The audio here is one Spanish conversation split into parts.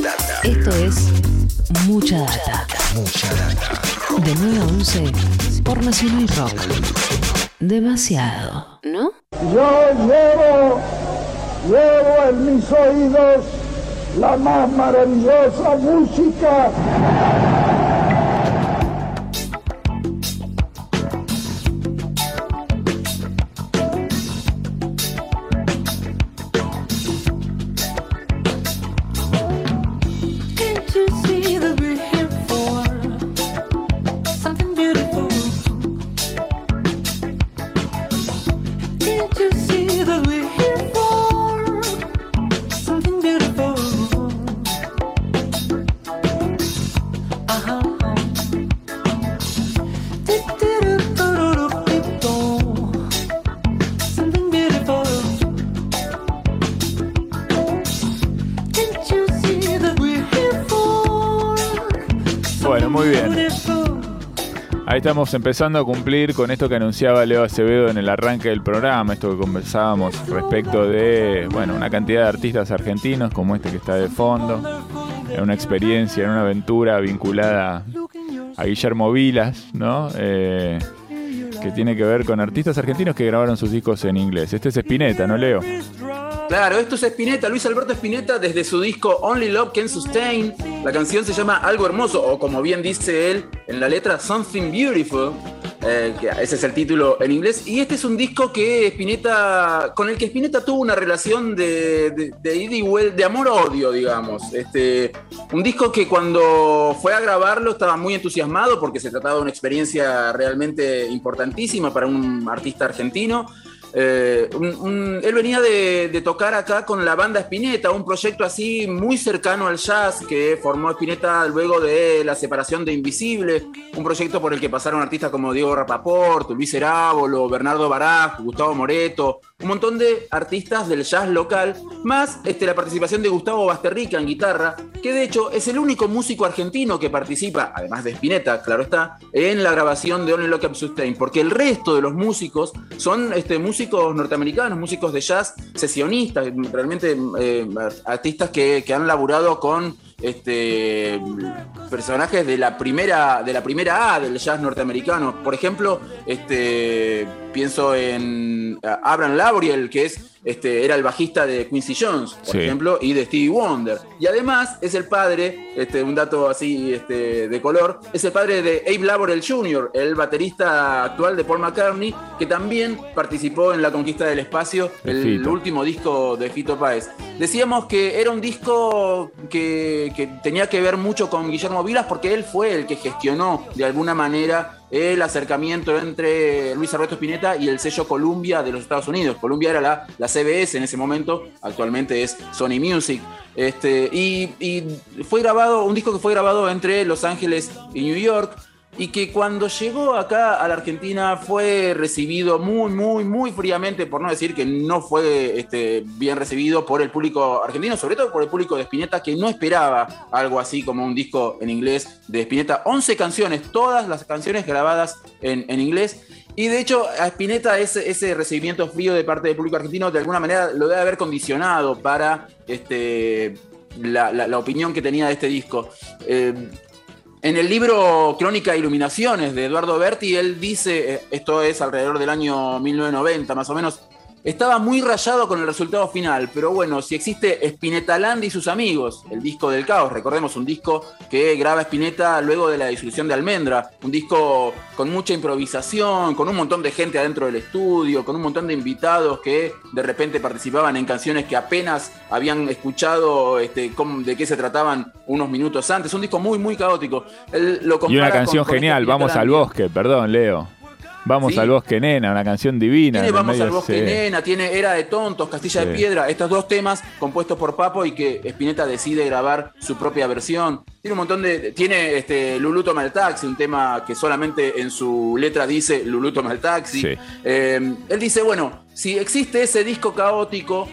data. Esto es Mucha Data. Mucha data. De 9 a 11 por Nacional Rock. Demasiado, ¿no? Yo llevo, llevo en mis oídos la más maravillosa música. Bueno, muy bien. Ahí estamos empezando a cumplir con esto que anunciaba Leo Acevedo en el arranque del programa, esto que conversábamos respecto de, bueno, una cantidad de artistas argentinos como este que está de fondo, en una experiencia, en una aventura vinculada a Guillermo Vilas, ¿no? Eh, que tiene que ver con artistas argentinos que grabaron sus discos en inglés. Este es Spinetta, ¿no, Leo? Claro, esto es Spinetta, Luis Alberto Spinetta desde su disco Only Love Can Sustain. La canción se llama Algo Hermoso, o como bien dice él en la letra, Something Beautiful. eh, ese es el título en inglés. Y este es un disco que Spinetta, con el que Spinetta tuvo una relación de, de, de ida de amor-odio, digamos. Este, un disco que cuando fue a grabarlo estaba muy entusiasmado porque se trataba de una experiencia realmente importantísima para un artista argentino. Eh, un- un- él venía de, de tocar acá con la banda Spinetta, un proyecto así muy cercano al jazz que formó Spinetta luego de la separación de Invisible, un proyecto por el que pasaron artistas como Diego Rapaport, Luis Herábolo, Bernardo Baraj, Gustavo Moreto, un montón de artistas del jazz local, más este, la participación de Gustavo Basterrica en guitarra, que de hecho es el único músico argentino que participa, además de Spinetta, claro está, en la grabación de Only Lock Up Sustain, porque el resto de los músicos son este, músicos norteamericanos, músicos de jazz sesionistas, realmente eh, artistas que, que han laburado con este, personajes de la primera de la primera A del jazz norteamericano. Por ejemplo, este, pienso en Abraham Lauriel, que es este, era el bajista de Quincy Jones, por Sí. ejemplo, y de Stevie Wonder. Y además es el padre, este, un dato así este, de color, es el padre de Abe Laborel Jr., el baterista actual de Paul McCartney, que también participó en La Conquista del Espacio, el último disco de Fito Páez. Decíamos que era un disco que, que tenía que ver mucho con Guillermo Vilas porque él fue el que gestionó de alguna manera el acercamiento entre Luis Alberto Spinetta y el sello Columbia de los Estados Unidos. Columbia era la, la CBS en ese momento, actualmente es Sony Music. Este, y, y fue grabado, un disco que fue grabado entre Los Ángeles y New York y que cuando llegó acá a la Argentina fue recibido muy, muy, muy fríamente, por no decir que no fue este, bien recibido por el público argentino, sobre todo por el público de Spinetta, que no esperaba algo así como un disco en inglés de Spinetta. 11 canciones, todas las canciones grabadas en, en inglés. Y de hecho, a Spinetta ese, ese recibimiento frío de parte del público argentino de alguna manera lo debe haber condicionado para este, la, opinión que tenía de este disco. Eh, en el libro Crónica e Iluminaciones de Eduardo Berti, él dice, eh, esto es alrededor del año 1990 más o menos, estaba muy rayado con el resultado final, pero bueno, si existe Spinetta Land y sus amigos, el disco del caos, recordemos un disco que graba Spinetta luego de la disolución de Almendra, un disco con mucha improvisación, con un montón de gente adentro del estudio, con un montón de invitados que de repente participaban en canciones que apenas habían escuchado este, de qué se trataban unos minutos antes, un disco muy, muy caótico. Él lo Y una con- canción con genial, Vamos al bosque, perdón, Leo. Vamos Sí. al bosque, nena, una canción divina. Tiene Vamos medio, al Bosque sí. Nena, tiene Era de Tontos, Castilla Sí. de Piedra, estos dos temas compuestos por Papo y que Spinetta decide grabar su propia versión. Tiene un montón de. Tiene este Lulú toma el taxi, un tema que solamente en su letra dice Lulú toma el taxi. Eh, él dice: bueno, si existe ese disco caótico,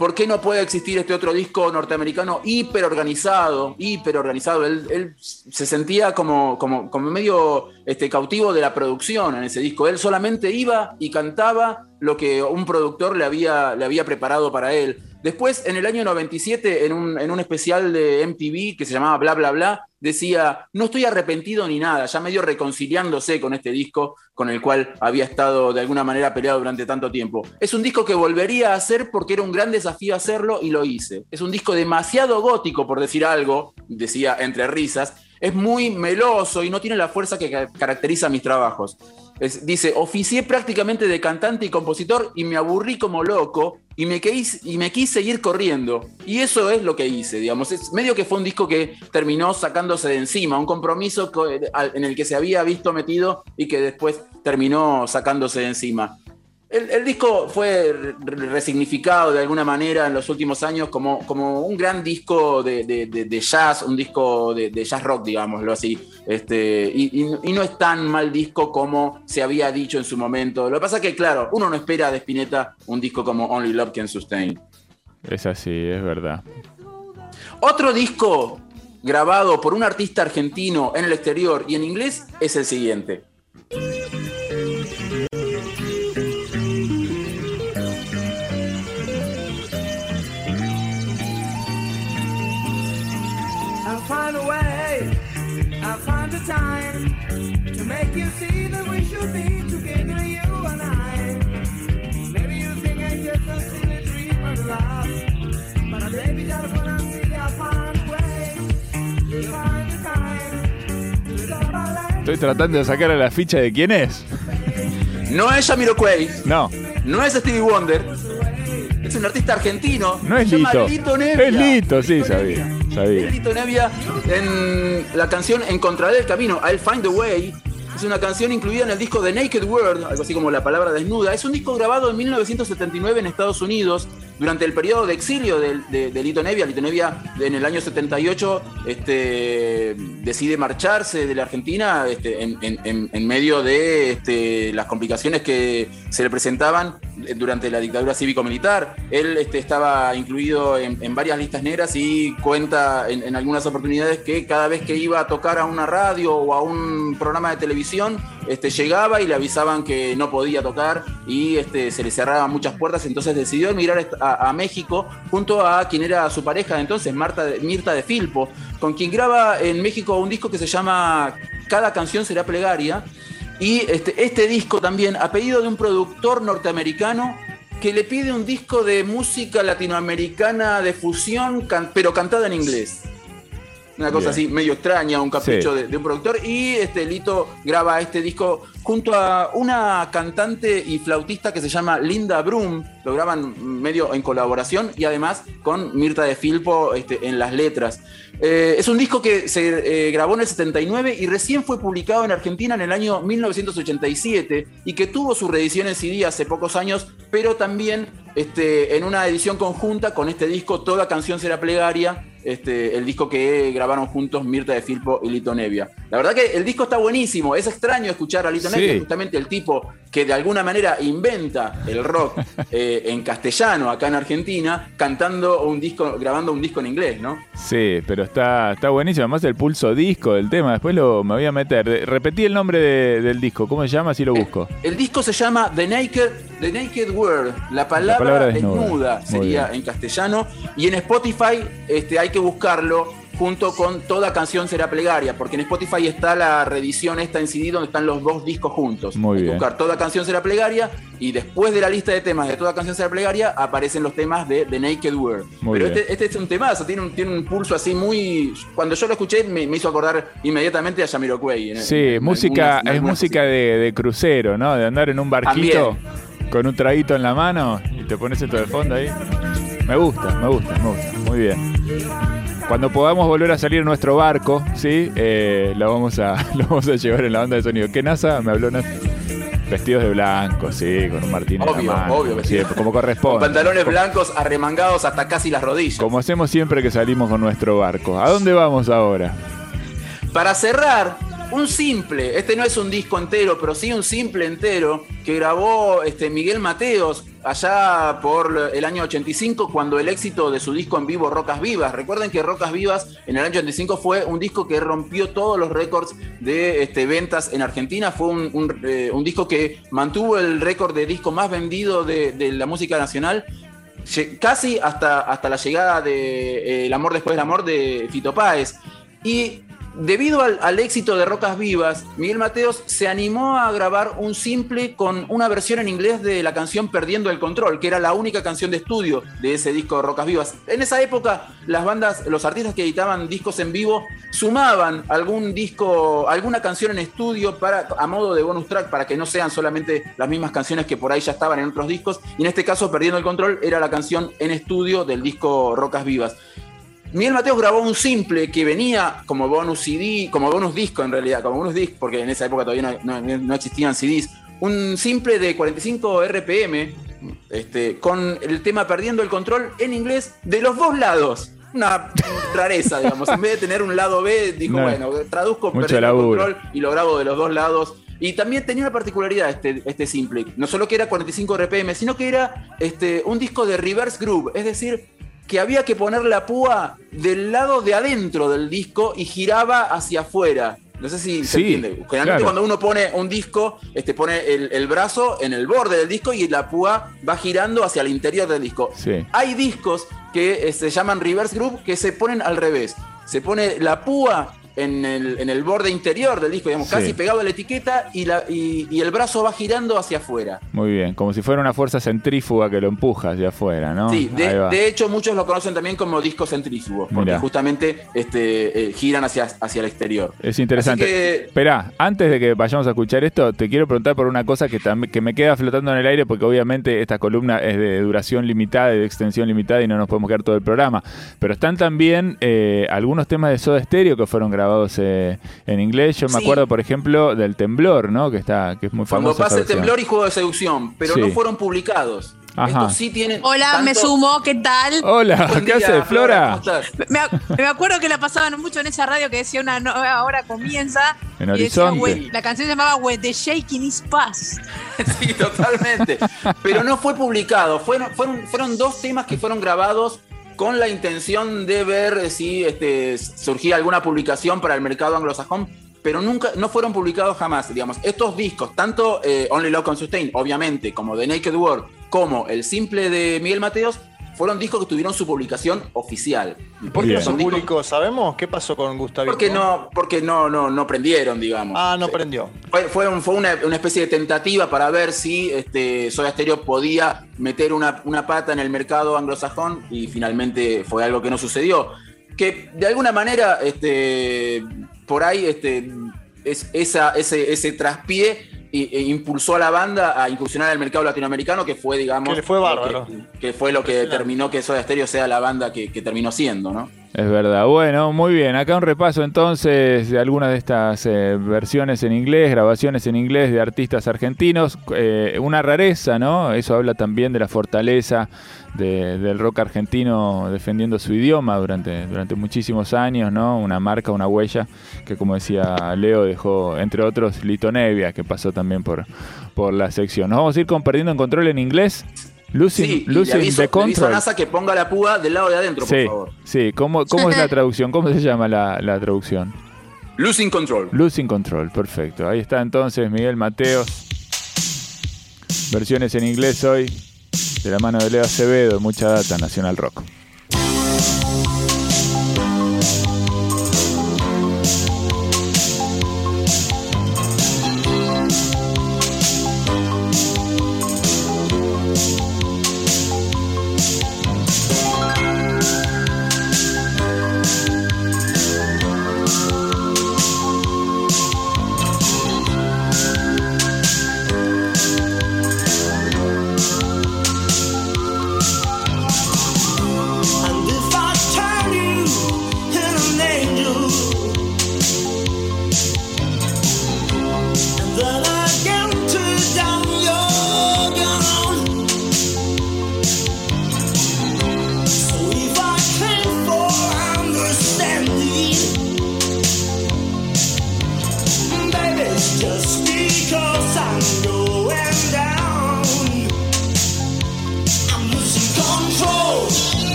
¿por qué no puede existir este otro disco norteamericano hiperorganizado? Hiperorganizado. Él, él se sentía como, como, como medio este, cautivo de la producción en ese disco. Él solamente iba y cantaba lo que un productor le había, le había preparado para él. Después, en el año 97, en un, en un especial de MTV que se llamaba Bla Bla Bla, decía, no estoy arrepentido ni nada, ya medio reconciliándose con este disco con el cual había estado de alguna manera peleado durante tanto tiempo. Es un disco que volvería a hacer porque era un gran desafío hacerlo y lo hice. Es un disco demasiado gótico, por decir algo, decía entre risas. Es muy meloso y no tiene la fuerza que ca- caracteriza mis trabajos. Es- dice, oficié prácticamente de cantante y compositor y me aburrí como loco y me, quis- y me quise ir corriendo. Y eso es lo que hice, digamos. Es medio que fue un disco que terminó sacándose de encima, un compromiso co- al- en el que se había visto metido y que después terminó sacándose de encima. El, el disco fue re- resignificado de alguna manera en los últimos años como, como un gran disco de, de- de- de jazz, un disco de, de jazz rock, digámoslo así. Este, y, y- y no es tan mal disco como se había dicho en su momento. Lo que pasa es que, claro, uno no espera de Spinetta un disco como Only Love Can Sustain. Es así, es verdad. Otro disco grabado por un artista argentino en el exterior y en inglés es el siguiente. Estoy tratando de sacar a la ficha de quién es. No es Jamiroquai, No, no es Stevie Wonder, es un artista argentino. no es Lito. Lito Nevia. Es Lito, sí, sabía. Es Sabía. Lito Nevia en la canción Encontraré el camino, I'll Find a Way. Es una canción incluida en el disco The Naked World, algo así como la palabra desnuda. Es un disco grabado en 1979 en Estados Unidos, durante el periodo de exilio de, de- Lito Nevia. Lito Nevia en el año 78 este, decide marcharse de la Argentina este, en medio de este, las complicaciones que se le presentaban durante la dictadura cívico-militar. Él este, estaba incluido en, varias listas negras y cuenta en, algunas oportunidades que cada vez que iba a tocar a una radio o a un programa de televisión, este, llegaba y le avisaban que no podía tocar y este, se le cerraban muchas puertas, entonces decidió emigrar a, México junto a quien era su pareja entonces, Marta Mirta de Filpo, con quien graba en México un disco que se llama Cada canción será plegaria. Y este, este disco también, a pedido de un productor norteamericano que le pide un disco de música latinoamericana de fusión, can- pero cantada en inglés. Una cosa Bien. así medio extraña, un capricho Sí. de, de un productor. Y este Lito graba este disco junto a una cantante y flautista que se llama Linda Brum. Lo graban medio en colaboración y además con Mirta de Filpo este, en las letras. Eh, es un disco que se eh, grabó en el 79 y recién fue publicado en Argentina en el año 1987 y que tuvo su reedición en CD hace pocos años, pero también este, en una edición conjunta con este disco Toda canción será plegaria, este, el disco que grabaron juntos Mirta de Filpo y Lito Nevia. La verdad que el disco está buenísimo, es extraño escuchar a Lito Sí. Justamente el tipo que de alguna manera inventa el rock eh, en castellano acá en Argentina, cantando un disco, grabando un disco en inglés, ¿no? Sí, pero está, está buenísimo. Además, el pulso disco del tema. Después lo, me voy a meter. Repetí el nombre de- del disco. ¿Cómo se llama? Así lo busco. El disco se llama The Naked, The Naked Word, la palabra, palabra desnuda, sería bien. en castellano. Y en Spotify este, hay que buscarlo junto con Toda canción será plegaria, porque en Spotify está la reedición esta en CD donde están los dos discos juntos. Muy bien. buscar Toda canción será plegaria y después de la lista de temas de Toda canción será plegaria aparecen los temas de The Naked Word. Muy Pero bien. este, este es un temazo, tiene un, tiene un pulso así muy... Cuando yo lo escuché me, me hizo acordar inmediatamente a Jamiroquai. Sí, en música, algunas- en es música de, de crucero, ¿no? De andar en un barquito También. con un traguito en la mano y te pones esto de fondo ahí. Me gusta, me gusta, me gusta. Muy bien. Cuando podamos volver a salir nuestro barco, ¿sí? Eh, lo, vamos a, lo vamos a llevar en la banda de sonido. ¿Qué NASA? Me habló NASA. Vestidos de blanco, sí, con un martín en Obvio, la mano. obvio, sí, como Con corresponde. pantalones blancos arremangados hasta casi las rodillas. Como hacemos siempre que salimos con nuestro barco. ¿A dónde vamos ahora? Para cerrar, un simple, este no es un disco entero, pero sí un simple entero, que grabó este, Miguel Mateos allá por el año 85, cuando el éxito de su disco en vivo Rocas Vivas. Recuerden que Rocas Vivas en el año 85 fue un disco que rompió todos los récords de este, ventas en Argentina. Fue un, un, eh, disco que mantuvo el récord de disco más vendido de, de la música nacional casi hasta, hasta la llegada de eh, El amor después del amor de Fito Páez. Y debido al, éxito de Rocas Vivas, Miguel Mateos se animó a grabar un simple con una versión en inglés de la canción Perdiendo el Control, que era la única canción de estudio de ese disco de Rocas Vivas. En esa época, las bandas, los artistas que editaban discos en vivo sumaban algún disco, alguna canción en estudio para, a modo de bonus track para que no sean solamente las mismas canciones que por ahí ya estaban en otros discos. Y en este caso, Perdiendo el Control era la canción en estudio del disco Rocas Vivas. Miguel Mateos grabó un simple que venía como bonus CD, como bonus disco en realidad, como bonus disc, porque en esa época todavía no, no- no existían CDs. Un simple de 45 RPM, este, con el tema Perdiendo el Control en inglés de los dos lados. Una rareza, digamos. En vez de tener un lado B, dijo, No. bueno, traduzco Perdiendo el. Control y lo grabo de los dos lados. Y también tenía una particularidad este, este simple. No solo que era 45 RPM, sino que era este, un disco de reverse groove. Es decir, que había que poner la púa del lado de adentro del disco y giraba hacia afuera. No sé si se Sí, entiende. Generalmente claro. cuando uno pone un disco, este, pone el, el brazo en el borde del disco y la púa va girando hacia el interior del disco. Sí. Hay discos que eh, se llaman reverse groove que se ponen al revés. Se pone la púa en el, en el borde interior del disco, digamos, Sí. casi pegado a la etiqueta y, la, y, y el brazo va girando hacia afuera. Muy bien, como si fuera una fuerza centrífuga que lo empuja hacia afuera, ¿no? Sí, de, hecho muchos lo conocen también como discos centrífugos, porque Mirá. justamente este, eh, giran hacia, hacia el exterior. Es interesante. Que- Esperá, antes de que vayamos a escuchar esto, te quiero preguntar por una cosa que, que me queda flotando en el aire, porque obviamente esta columna es de duración limitada y de extensión limitada y no nos podemos quedar todo el programa. Pero están también eh, algunos temas de Soda Stereo que fueron grabados eh, en inglés. Yo me Sí. acuerdo, por ejemplo, del Temblor, ¿no? Que está que es muy Cuando famoso. pasa el temblor y juego de seducción, pero Sí. no fueron publicados. Ajá. Estos sí tienen. Hola, me sumo, ¿qué tal? Hola, Buen ¿qué día, haces, Flora? Me, ac- me acuerdo que la pasaban mucho en esa radio que decía una nueva hora comienza. En y decía, Horizonte. "When-" la canción se llamaba When the Shaking is Past. Sí, totalmente. Pero no fue publicado. Fueron, fueron, fueron dos temas que fueron grabados con la intención de ver si este, surgía alguna publicación para el mercado anglosajón, pero nunca, no fueron publicados jamás. Digamos, estos discos, tanto eh, Only Love Can Sustain, obviamente, como The Naked World, como el simple de Miguel Mateos, fueron discos que tuvieron su publicación oficial. ¿Por qué no son públicos? ¿Sabemos qué pasó con Gustavito? Porque no, porque no, no, no prendieron, digamos. Ah, no Sí. prendió. Fue, fue, un- fue una, una especie de tentativa para ver si este, Soda Stereo podía meter una, una pata en el mercado anglosajón y finalmente fue algo que no sucedió. Que de alguna manera, este, por ahí, este, es, esa, ese, ese traspié impulsó a la banda a incursionar en el mercado latinoamericano, que fue, digamos, Que le fue lo bárbaro. que, que fue lo que determinó que Soda Stereo sea la banda que, que terminó siendo, ¿no? Es verdad. Bueno, muy bien. Acá un repaso entonces de algunas de estas eh, versiones en inglés, grabaciones en inglés de artistas argentinos. Eh, una rareza, ¿no? Eso habla también de la fortaleza de- del rock argentino defendiendo su idioma durante, durante muchísimos años, ¿no? Una marca, una huella que, como decía Leo, dejó, entre otros, Lito Nevia, que pasó también por, por la sección. Nos vamos a ir con Perdiendo en Control en inglés. Losing, Sí, y le losing aviso, the le aviso a Control. NASA que ponga la púa del lado de adentro, por favor. sí. ¿Cómo, ¿Cómo es la traducción? ¿Cómo se llama la, la traducción? Losing Control. Losing Control, perfecto. Ahí está entonces Miguel Mateos. Versiones en inglés hoy, de la mano de Leo Acevedo, mucha data, Nacional Rock.